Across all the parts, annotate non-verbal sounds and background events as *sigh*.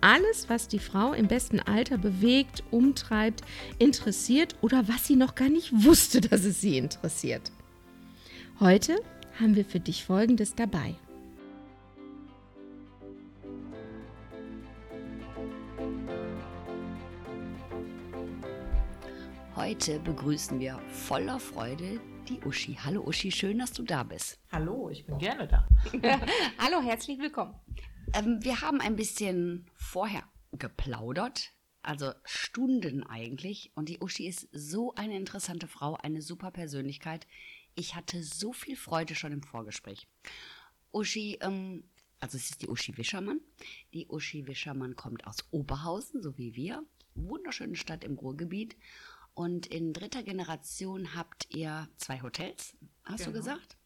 alles, was die Frau im besten Alter bewegt, umtreibt, interessiert oder was sie noch gar nicht wusste, dass es sie interessiert. Heute haben wir für dich Folgendes dabei. Heute begrüßen wir voller Freude die Uschi. Hallo Uschi, schön, dass du da bist. Hallo, ich bin gerne da. *laughs* Hallo, herzlich willkommen. Ähm, wir haben ein bisschen vorher geplaudert, also Stunden eigentlich. Und die Uschi ist so eine interessante Frau, eine super Persönlichkeit. Ich hatte so viel Freude schon im Vorgespräch. Uschi, ähm, also es ist die Uschi Wischermann. Die Uschi Wischermann kommt aus Oberhausen, so wie wir. Wunderschöne Stadt im Ruhrgebiet. Und in dritter Generation habt ihr zwei Hotels, hast genau. du gesagt?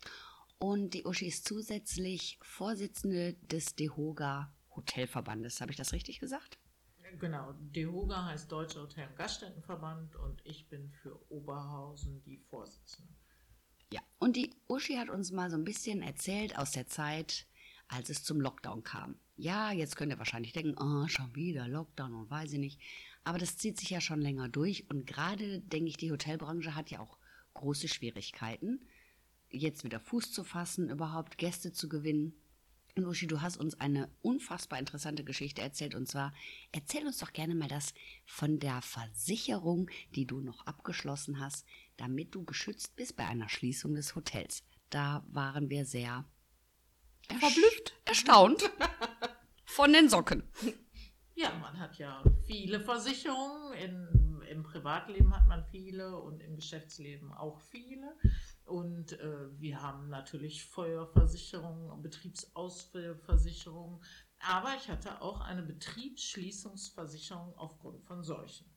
Und die Uschi ist zusätzlich Vorsitzende des DEHOGA Hotelverbandes. Habe ich das richtig gesagt? Genau, DEHOGA heißt Deutscher Hotel- und Gaststättenverband und ich bin für Oberhausen die Vorsitzende. Ja, und die Uschi hat uns mal so ein bisschen erzählt aus der Zeit, als es zum Lockdown kam. Ja, jetzt könnt ihr wahrscheinlich denken, oh, schon wieder Lockdown und weiß ich nicht. Aber das zieht sich ja schon länger durch und gerade, denke ich, die Hotelbranche hat ja auch große Schwierigkeiten, jetzt wieder Fuß zu fassen, überhaupt Gäste zu gewinnen. Und Uschi, du hast uns eine unfassbar interessante Geschichte erzählt und zwar erzähl uns doch gerne mal das von der Versicherung, die du noch abgeschlossen hast, damit du geschützt bist bei einer Schließung des Hotels. Da waren wir sehr verblüfft, erstaunt von den Socken. Ja, man hat ja viele Versicherungen. In, Im Privatleben hat man viele und im Geschäftsleben auch viele. Und äh, wir haben natürlich Feuerversicherung, Betriebsausfallversicherung. Aber ich hatte auch eine Betriebsschließungsversicherung aufgrund von Seuchen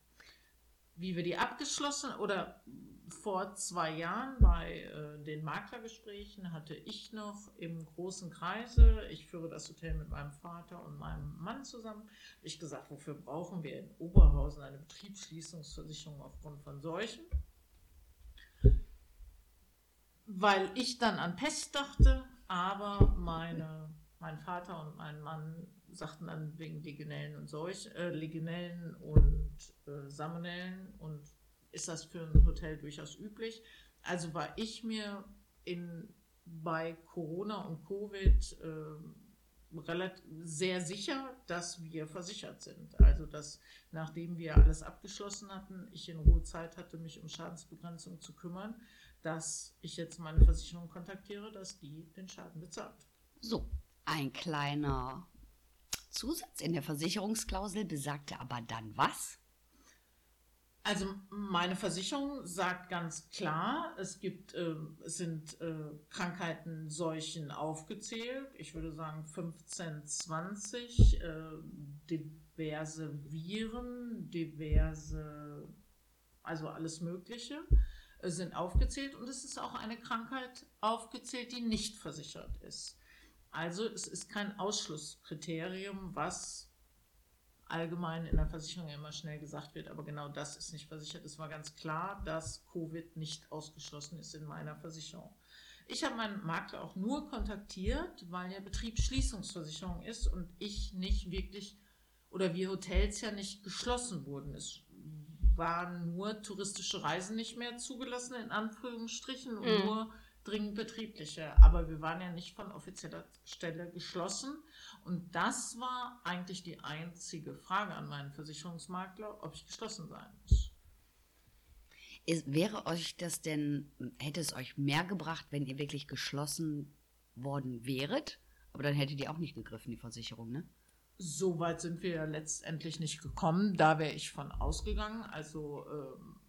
wie wir die abgeschlossen oder vor zwei Jahren bei äh, den Maklergesprächen hatte ich noch im großen Kreise, ich führe das Hotel mit meinem Vater und meinem Mann zusammen, ich gesagt, wofür brauchen wir in Oberhausen eine Betriebsschließungsversicherung aufgrund von Seuchen? Weil ich dann an Pest dachte, aber meine, mein Vater und mein Mann sagten dann wegen Legionellen und Seuch, äh, Legionellen und äh, Salmonellen und ist das für ein Hotel durchaus üblich. Also war ich mir in, bei Corona und Covid äh, relativ, sehr sicher, dass wir versichert sind. Also dass nachdem wir alles abgeschlossen hatten, ich in Ruhe Zeit hatte, mich um Schadensbegrenzung zu kümmern, dass ich jetzt meine Versicherung kontaktiere, dass die den Schaden bezahlt. So, ein kleiner Zusatz in der Versicherungsklausel besagte aber dann was? Also meine Versicherung sagt ganz klar, es gibt, äh, es sind äh, Krankheiten, Seuchen aufgezählt. Ich würde sagen 15, 20, äh, diverse Viren, diverse, also alles Mögliche sind aufgezählt und es ist auch eine Krankheit aufgezählt, die nicht versichert ist. Also es ist kein Ausschlusskriterium, was allgemein in der Versicherung immer schnell gesagt wird, aber genau das ist nicht versichert. Es war ganz klar, dass Covid nicht ausgeschlossen ist in meiner Versicherung. Ich habe meinen Makler auch nur kontaktiert, weil ja Betriebsschließungsversicherung ist und ich nicht wirklich oder wir Hotels ja nicht geschlossen wurden. Es waren nur touristische Reisen nicht mehr zugelassen, in Anführungsstrichen, und mhm. nur dringend betriebliche. Aber wir waren ja nicht von offizieller Stelle geschlossen. Und das war eigentlich die einzige Frage an meinen Versicherungsmakler, ob ich geschlossen sein muss. Ist, wäre euch das denn, hätte es euch mehr gebracht, wenn ihr wirklich geschlossen worden wäret? Aber dann hättet ihr auch nicht gegriffen, die Versicherung, ne? So weit sind wir ja letztendlich nicht gekommen. Da wäre ich von ausgegangen. Also ähm,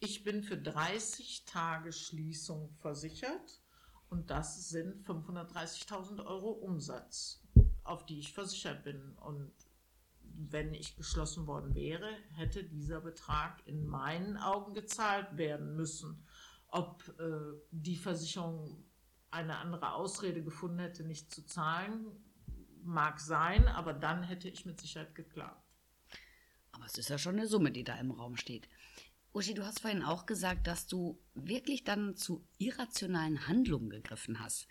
ich bin für 30 Tage Schließung versichert und das sind 530.000 Euro Umsatz, auf die ich versichert bin. Und wenn ich geschlossen worden wäre, hätte dieser Betrag in meinen Augen gezahlt werden müssen. Ob äh, die Versicherung eine andere Ausrede gefunden hätte, nicht zu zahlen, mag sein, aber dann hätte ich mit Sicherheit geklagt. Aber es ist ja schon eine Summe, die da im Raum steht. Uschi, du hast vorhin auch gesagt, dass du wirklich dann zu irrationalen Handlungen gegriffen hast.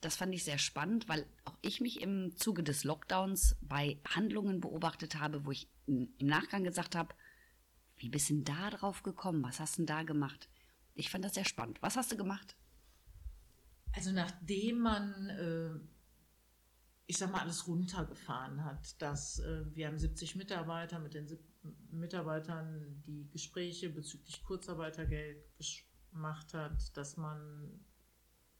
Das fand ich sehr spannend, weil auch ich mich im Zuge des Lockdowns bei Handlungen beobachtet habe, wo ich im Nachgang gesagt habe, wie bist du denn da drauf gekommen? Was hast du denn da gemacht? Ich fand das sehr spannend. Was hast du gemacht? Also nachdem man, äh, ich sag mal, alles runtergefahren hat, dass äh, wir haben 70 Mitarbeiter mit den Mitarbeitern die Gespräche bezüglich Kurzarbeitergeld gemacht hat, dass man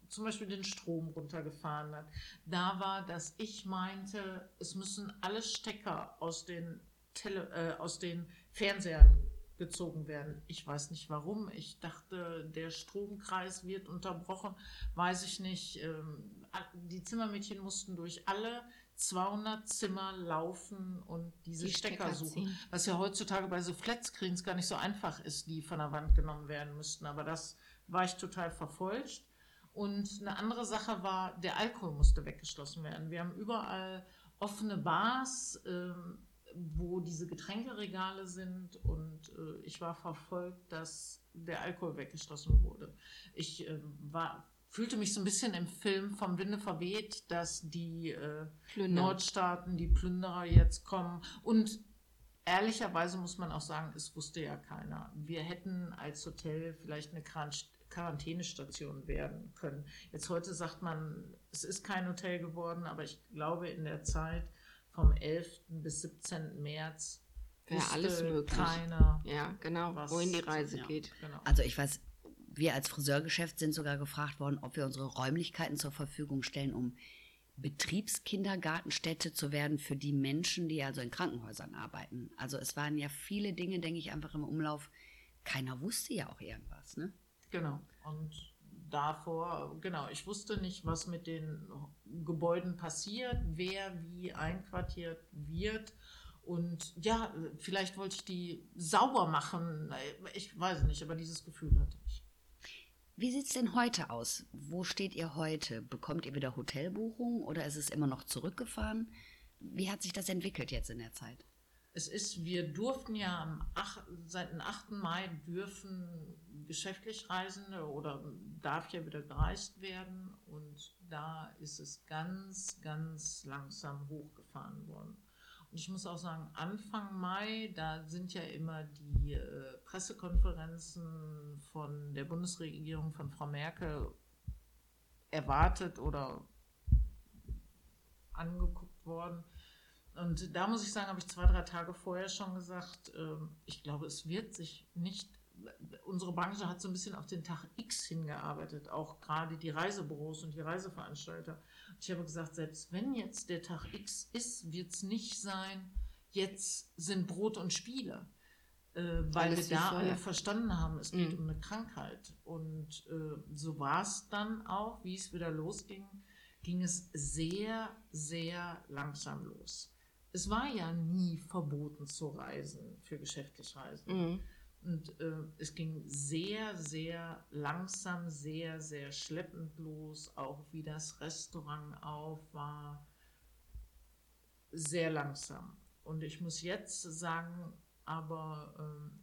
zum Beispiel den Strom runtergefahren hat. Da war, dass ich meinte, es müssen alle Stecker aus den, Tele äh, aus den Fernsehern gezogen werden. Ich weiß nicht warum. Ich dachte, der Stromkreis wird unterbrochen. Weiß ich nicht. Ähm, die Zimmermädchen mussten durch alle 200 Zimmer laufen und diese die Stecker, Stecker, suchen. Ziehen. Was ja heutzutage bei so Flatscreens gar nicht so einfach ist, die von der Wand genommen werden müssten. Aber das war ich total verfolgt. Und eine andere Sache war, der Alkohol musste weggeschlossen werden. Wir haben überall offene Bars. Ähm, wo diese Getränkeregale sind und äh, ich war verfolgt, dass der Alkohol weggeschlossen wurde. Ich äh, war, fühlte mich so ein bisschen im Film vom Winde verweht, dass die äh, Nordstaaten, die Plünderer jetzt kommen und ehrlicherweise muss man auch sagen, es wusste ja keiner. Wir hätten als Hotel vielleicht eine Quarantänestation werden können. Jetzt heute sagt man, es ist kein Hotel geworden, aber ich glaube in der Zeit vom 11. bis 17. März ja, alles möglich. Keiner ja, genau, was, wohin die Reise ja, geht. Genau. Also ich weiß, wir als Friseurgeschäft sind sogar gefragt worden, ob wir unsere Räumlichkeiten zur Verfügung stellen, um Betriebskindergartenstätte zu werden für die Menschen, die also in Krankenhäusern arbeiten. Also es waren ja viele Dinge, denke ich, einfach im Umlauf. Keiner wusste ja auch irgendwas, ne? Genau. Und davor, genau, ich wusste nicht, was mit den Gebäuden passiert, wer wie einquartiert wird. Und ja, vielleicht wollte ich die sauber machen. Ich weiß nicht, aber dieses Gefühl hatte ich. Wie sieht es denn heute aus? Wo steht ihr heute? Bekommt ihr wieder Hotelbuchungen oder ist es immer noch zurückgefahren? Wie hat sich das entwickelt jetzt in der Zeit? Es ist, wir durften ja am 8, seit dem 8. Mai dürfen geschäftlich Reisende oder darf ja wieder gereist werden und da ist es ganz, ganz langsam hochgefahren worden. Und ich muss auch sagen, Anfang Mai, da sind ja immer die äh, Pressekonferenzen von der Bundesregierung, von Frau Merkel erwartet oder angeguckt worden. Und da muss ich sagen, habe ich zwei, drei Tage vorher schon gesagt, äh, ich glaube, es wird sich nicht, unsere Branche hat so ein bisschen auf den Tag X hingearbeitet, auch gerade die Reisebüros und die Reiseveranstalter. Ich habe gesagt, selbst wenn jetzt der Tag X ist, wird es nicht sein, jetzt sind Brot und Spiele. Äh, weil Alles wir da alle verstanden haben, es geht mhm. um eine Krankheit. Und äh, so war es dann auch, wie es wieder losging, ging es sehr, sehr langsam los es war ja nie verboten zu reisen, für geschäftlich Reisen. Mhm. Und äh, es ging sehr, sehr langsam, sehr, sehr schleppend los, auch wie das Restaurant auf war. Sehr langsam. Und ich muss jetzt sagen, aber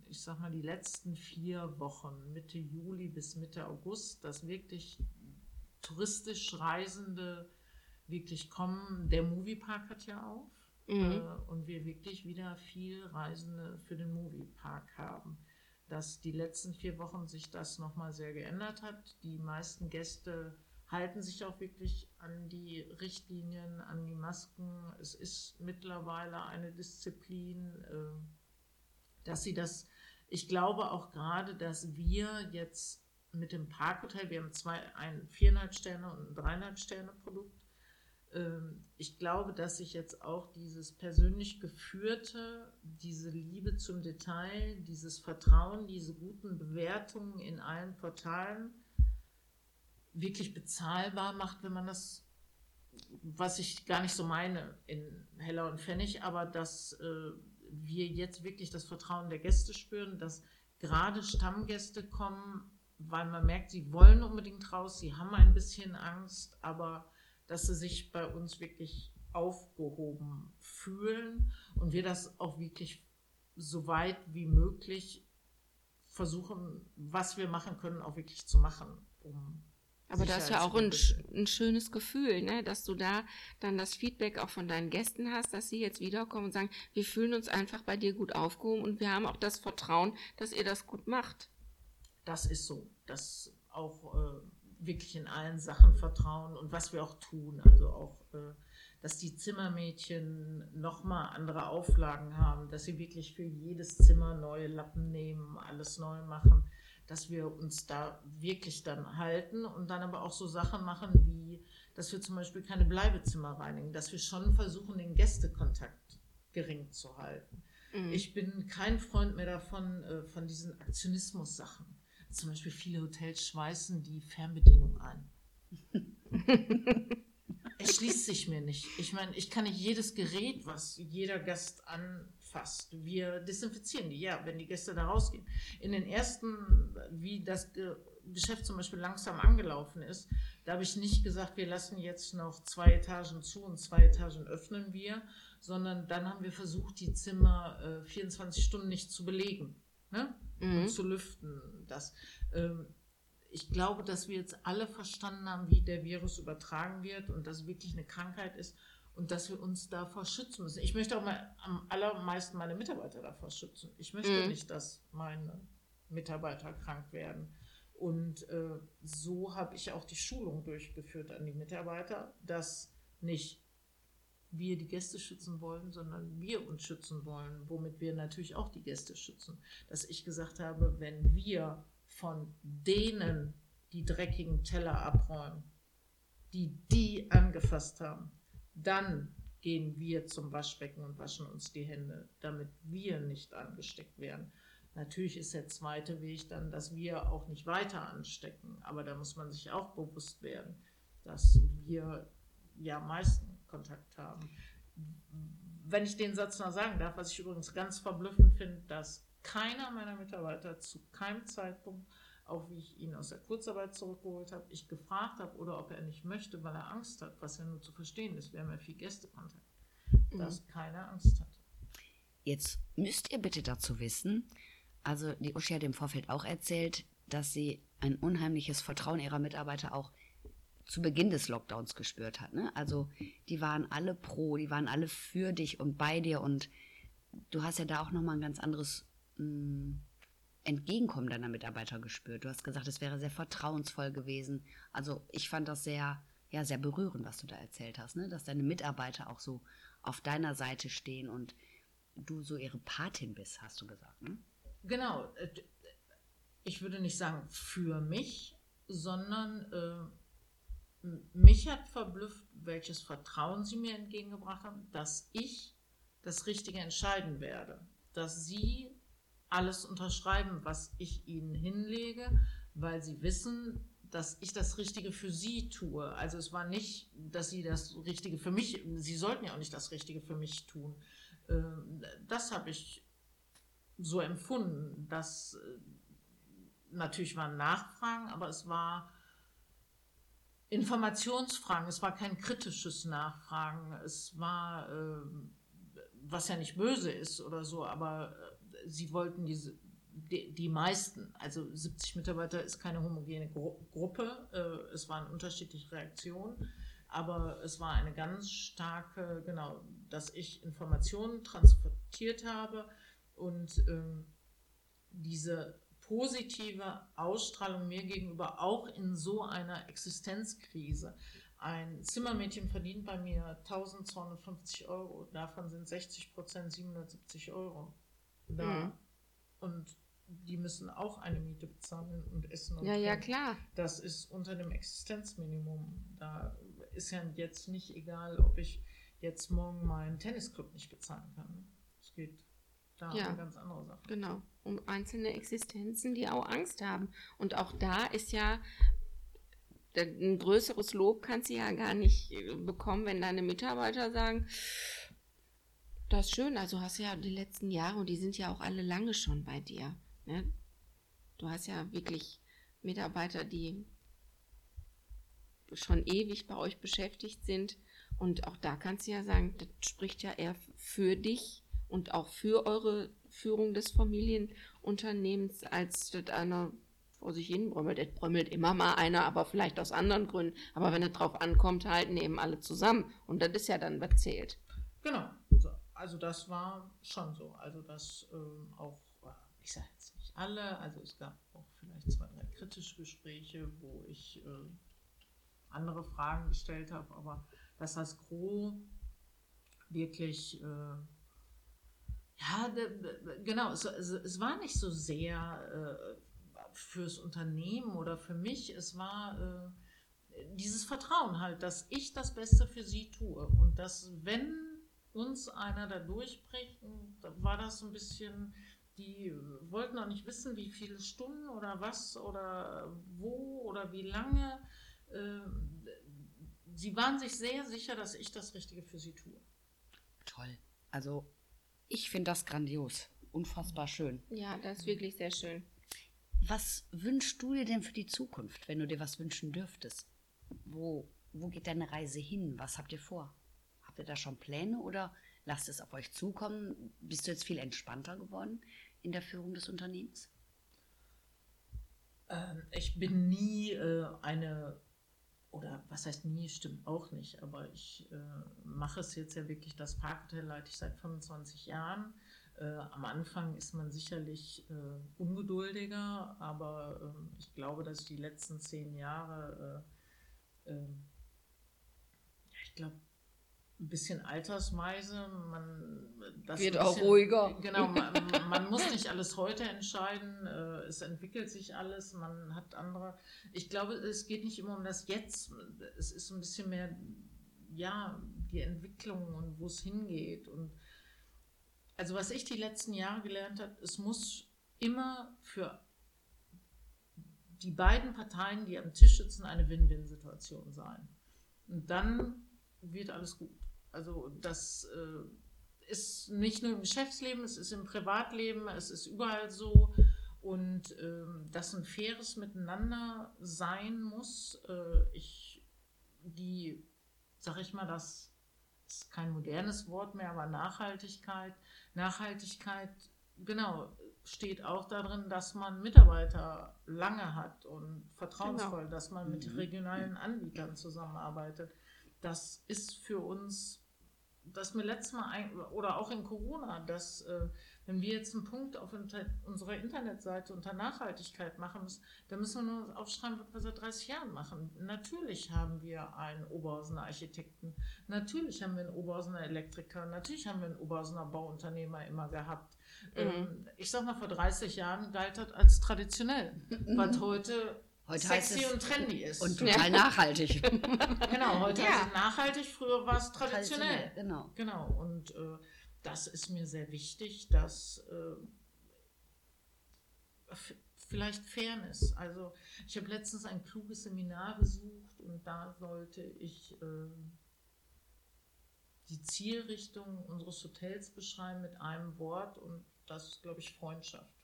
äh, ich sag mal, die letzten vier Wochen, Mitte Juli bis Mitte August, dass wirklich touristisch Reisende wirklich kommen. Der Moviepark hat ja auf mhm. äh, und wir wirklich wieder viel Reisende für den Moviepark haben. Dass die letzten vier Wochen sich das nochmal sehr geändert hat. Die meisten Gäste halten sich auch wirklich an die Richtlinien, an die Masken. Es ist mittlerweile eine Disziplin, äh, dass sie das, ich glaube auch gerade, dass wir jetzt mit dem Parkhotel, wir haben zwei, ein viereinhalb Sterne und ein dreieinhalb Sterne Produkt, ich glaube, dass sich jetzt auch dieses persönlich geführte, diese Liebe zum Detail, dieses Vertrauen, diese guten Bewertungen in allen Portalen wirklich bezahlbar macht, wenn man das was ich gar nicht so meine in Heller und Pfennig, aber dass äh, wir jetzt wirklich das Vertrauen der Gäste spüren, dass gerade Stammgäste kommen, weil man merkt, sie wollen unbedingt raus, sie haben ein bisschen Angst, aber dass sie sich bei uns wirklich aufgehoben fühlen und wir das auch wirklich so weit wie möglich versuchen, was wir machen können, auch wirklich zu machen, um aber das ist ja auch ein, ein, schönes Gefühl, ne? dass du da dann das Feedback auch von deinen Gästen hast, dass sie jetzt wiederkommen und sagen, wir fühlen uns einfach bei dir gut aufgehoben und wir haben auch das Vertrauen, dass ihr das gut macht. Das ist so, dass auch äh, wirklich in allen Sachen vertrauen und was wir auch tun, also auch, äh, dass die Zimmermädchen nochmal andere Auflagen haben, dass sie wirklich für jedes Zimmer neue Lappen nehmen, alles neu machen dass wir uns da wirklich dann halten und dann aber auch so Sachen machen wie, dass wir zum Beispiel keine Bleibezimmer reinigen, dass wir schon versuchen, den Gästekontakt gering zu halten. Mhm. Ich bin kein Freund mehr davon, äh, von diesen Aktionismus-Sachen. Zum Beispiel viele Hotels schweißen die Fernbedienung ein. *laughs* es schließt sich mir nicht. Ich meine, ich kann nicht jedes Gerät, was jeder Gast an fast. Wir desinfizieren die, ja, wenn die Gäste da rausgehen. In den ersten, wie das Geschäft zum Beispiel langsam angelaufen ist, da habe ich nicht gesagt, wir lassen jetzt noch zwei Etagen zu und zwei Etagen öffnen wir, sondern dann haben wir versucht, die Zimmer äh, 24 Stunden nicht zu belegen ne? Mhm. und zu lüften. Das, ähm, ich glaube, dass wir jetzt alle verstanden haben, wie der Virus übertragen wird und dass es wirklich eine Krankheit ist und dass wir uns davor schützen müssen. Ich möchte auch mal am allermeisten meine Mitarbeiter davor schützen. Ich möchte mhm. nicht, dass meine Mitarbeiter krank werden. Und äh, so habe ich auch die Schulung durchgeführt an die Mitarbeiter, dass nicht wir die Gäste schützen wollen, sondern wir uns schützen wollen, womit wir natürlich auch die Gäste schützen. Dass ich gesagt habe, wenn wir von denen die dreckigen Teller abräumen, die die angefasst haben, dann gehen wir zum Waschbecken und waschen uns die Hände, damit wir nicht angesteckt werden. Natürlich ist der zweite Weg dann, dass wir auch nicht weiter anstecken, aber da muss man sich auch bewusst werden, dass wir ja meisten Kontakt haben. Wenn ich den Satz noch sagen darf, was ich übrigens ganz verblüffend finde, dass keiner meiner Mitarbeiter zu keinem Zeitpunkt auch wie ich ihn aus der Kurzarbeit zurückgeholt habe, ich gefragt habe oder ob er nicht möchte, weil er Angst hat, was ja nur zu verstehen ist. Wir haben ja viel Gästekontakt, mhm. dass keiner Angst hat. Jetzt müsst ihr bitte dazu wissen, also die Uschi hat im Vorfeld auch erzählt, dass sie ein unheimliches Vertrauen ihrer Mitarbeiter auch zu Beginn des Lockdowns gespürt hat. Ne? Also die waren alle pro, die waren alle für dich und bei dir und du hast ja da auch nochmal ein ganz anderes mh, mm, Entgegenkommen deiner Mitarbeiter gespürt. Du hast gesagt, es wäre sehr vertrauensvoll gewesen. Also ich fand das sehr, ja, sehr berührend, was du da erzählt hast, ne? dass deine Mitarbeiter auch so auf deiner Seite stehen und du so ihre Patin bist, hast du gesagt. Ne? Genau. Äh, ich würde nicht sagen für mich, sondern äh, mich hat verblüfft, welches Vertrauen sie mir entgegengebracht haben, dass ich das Richtige entscheiden werde. Dass sie alles unterschreiben, was ich ihnen hinlege, weil sie wissen, dass ich das Richtige für sie tue. Also es war nicht, dass sie das Richtige für mich, sie sollten ja auch nicht das Richtige für mich tun. Ähm, das habe ich so empfunden, dass äh, natürlich waren Nachfragen, aber es war Informationsfragen, es war kein kritisches Nachfragen, es war, ähm, was ja nicht böse ist oder so, aber äh, sie wollten diese, die, die, meisten, also 70 Mitarbeiter ist keine homogene Gru Gruppe, äh, es waren unterschiedliche Reaktionen, aber es war eine ganz starke, genau, dass ich Informationen transportiert habe. Und ähm, diese positive Ausstrahlung mir gegenüber auch in so einer Existenzkrise. Ein Zimmermädchen verdient bei mir 1250 Euro, davon sind 60 Prozent 770 Euro da. Mhm. Und die müssen auch eine Miete bezahlen und essen. Und ja, ja, klar. Das ist unter dem Existenzminimum. Da ist ja jetzt nicht egal, ob ich jetzt morgen meinen Tennisclub nicht bezahlen kann. Es geht da ja, um ganz andere Sachen. Genau, um einzelne Existenzen, die auch Angst haben. Und auch da ist ja ein größeres Lob kannst du ja gar nicht äh, bekommen, wenn deine Mitarbeiter sagen, das ist schön, also hast du ja die letzten Jahre und die sind ja auch alle lange schon bei dir. Ne? Du hast ja wirklich Mitarbeiter, die schon ewig bei euch beschäftigt sind. Und auch da kannst du ja sagen, das spricht ja eher für dich und auch für eure Führung des Familienunternehmens, als das einer vor sich hin brömmelt. Es brömmelt immer mal einer, aber vielleicht aus anderen Gründen. Aber wenn es drauf ankommt, halten eben alle zusammen. Und das ist ja dann, was zählt. Genau. Also das war schon so. Also das ähm, auch, ich sage jetzt nicht alle, also es gab auch vielleicht zwei, drei kritische Gespräche, wo ich äh, andere Fragen gestellt habe, aber dass das Gros wirklich, äh, ja, genau, es, es, war nicht so sehr äh, fürs Unternehmen oder für mich, es war äh, dieses Vertrauen halt, dass ich das Beste für sie tue und dass, wenn uns einer da durchbricht, war das so ein bisschen, die wollten auch nicht wissen, wie viele Stunden oder was oder wo oder wie lange äh, sie waren sich sehr sicher, dass ich das Richtige für sie tue. Toll. Also ich finde das grandios. Unfassbar schön. Ja, das ist wirklich sehr schön. Was wünschst du dir denn für die Zukunft, wenn du dir was wünschen dürftest? Wo, wo geht deine Reise hin? Was habt ihr vor? Habt ihr da schon Pläne oder lasst es auf euch zukommen? Bist du jetzt viel entspannter geworden in der Führung des Unternehmens? Ähm, ich bin nie äh, eine oder was heißt nie, stimmt auch nicht, aber ich äh, mache es jetzt ja wirklich, das Parkhotel leite ich seit 25 Jahren. Äh, am Anfang ist man sicherlich äh, ungeduldiger, aber ähm, ich glaube, dass ich die letzten zehn Jahre, äh, ähm, ich glaube, ein bisschen Altersmeise. Man, das Wird bisschen, auch ruhiger. Genau, *laughs* man, man, muss nicht alles heute entscheiden. Äh, es entwickelt sich alles. Man hat andere. Ich glaube, es geht nicht immer um das Jetzt. Es ist ein bisschen mehr, ja, die Entwicklung und wo es hingeht. Und also, was ich die letzten Jahre gelernt habe, es muss immer für die beiden Parteien, die am Tisch sitzen, eine Win-Win-Situation sein. Und dann wird alles gut. Also das äh, ist nicht nur im Geschäftsleben, es ist im Privatleben, es ist überall so. Und äh, dass ein faires Miteinander sein muss. Äh, ich, die, sag ich mal, das ist kein modernes Wort mehr, aber Nachhaltigkeit. Nachhaltigkeit, genau, steht auch darin, dass man Mitarbeiter lange hat und vertrauensvoll, genau. dass man mit mhm. regionalen Anbietern zusammenarbeitet. Das ist für uns das mir letztes Mal ein, oder auch in Corona, dass äh, wenn wir jetzt einen Punkt auf inter, unserer Internetseite unter Nachhaltigkeit machen müssen, dann müssen wir nur aufschreiben, was wir seit 30 Jahren machen. Natürlich haben wir einen Oberhausener Architekten, natürlich haben wir einen Oberhausener Elektriker, natürlich haben wir einen Oberhausener Bauunternehmer immer gehabt. Mhm. Ähm, ich sag mal, vor 30 Jahren galt das als traditionell, mhm. was heute Heute sexy und trendy ist. Und total ja. nachhaltig. *laughs* genau, heute ja. ist es nachhaltig, früher war es traditionell. traditionell. Genau. Genau, und äh, das ist mir sehr wichtig, dass äh, vielleicht Fairness. Also ich habe letztens ein kluges Seminar besucht und da sollte ich äh, die Zielrichtung unseres Hotels beschreiben mit einem Wort und das ist, glaube ich, Freundschaft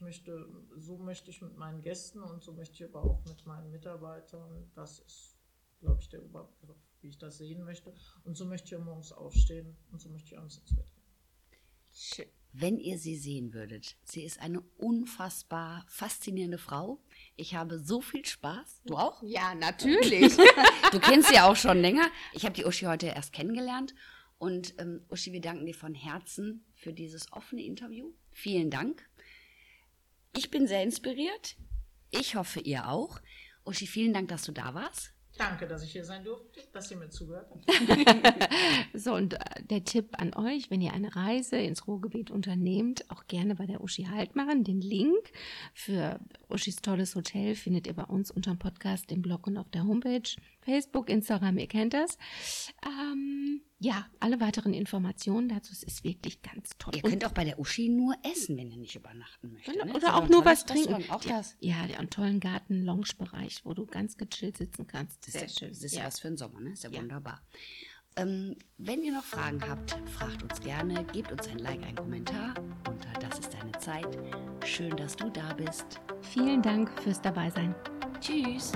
möchte, so möchte ich mit meinen Gästen und so möchte ich aber auch mit meinen Mitarbeitern, das ist, glaube ich, der Überbegriff, wie ich das sehen möchte. Und so möchte ich morgens aufstehen und so möchte ich abends ins Bett gehen. Schön. Wenn ihr sie sehen würdet, sie ist eine unfassbar faszinierende Frau. Ich habe so viel Spaß. Du auch? Ja, natürlich. *laughs* du kennst sie auch schon länger. Ich habe die Uschi heute erst kennengelernt. Und ähm, Uschi, wir danken dir von Herzen für dieses offene Interview. Vielen Dank. Ich bin sehr inspiriert. Ich hoffe, ihr auch. Uschi, vielen Dank, dass du da warst. Danke, dass ich hier sein durfte, dass ihr mir zugehört habt. *laughs* so, und äh, der Tipp an euch, wenn ihr eine Reise ins Ruhrgebiet unternehmt, auch gerne bei der Uschi Halt machen. Den Link für Uschis tolles Hotel findet ihr bei uns unter dem Podcast, im Blog und auf der Homepage. Facebook, Instagram, ihr kennt das. Ähm, ja, alle weiteren Informationen dazu, es ist wirklich ganz toll. Ihr könnt auch bei der Uschi nur essen, wenn ihr nicht übernachten möchtet. Oder, ne? oder So auch nur was trinken. Auch das. Ja, der einen tollen Garten-Lounge-Bereich, wo du ganz gechillt sitzen kannst. Das Sehr ist, ja, schön. das ist ja. was für den Sommer, ne? Ist ja, Ja. wunderbar. Ähm, wenn ihr noch Fragen habt, fragt uns gerne, gebt uns ein Like, einen Kommentar unter Das ist deine Zeit. Schön, dass du da bist. Vielen Dank fürs Dabeisein. Tschüss.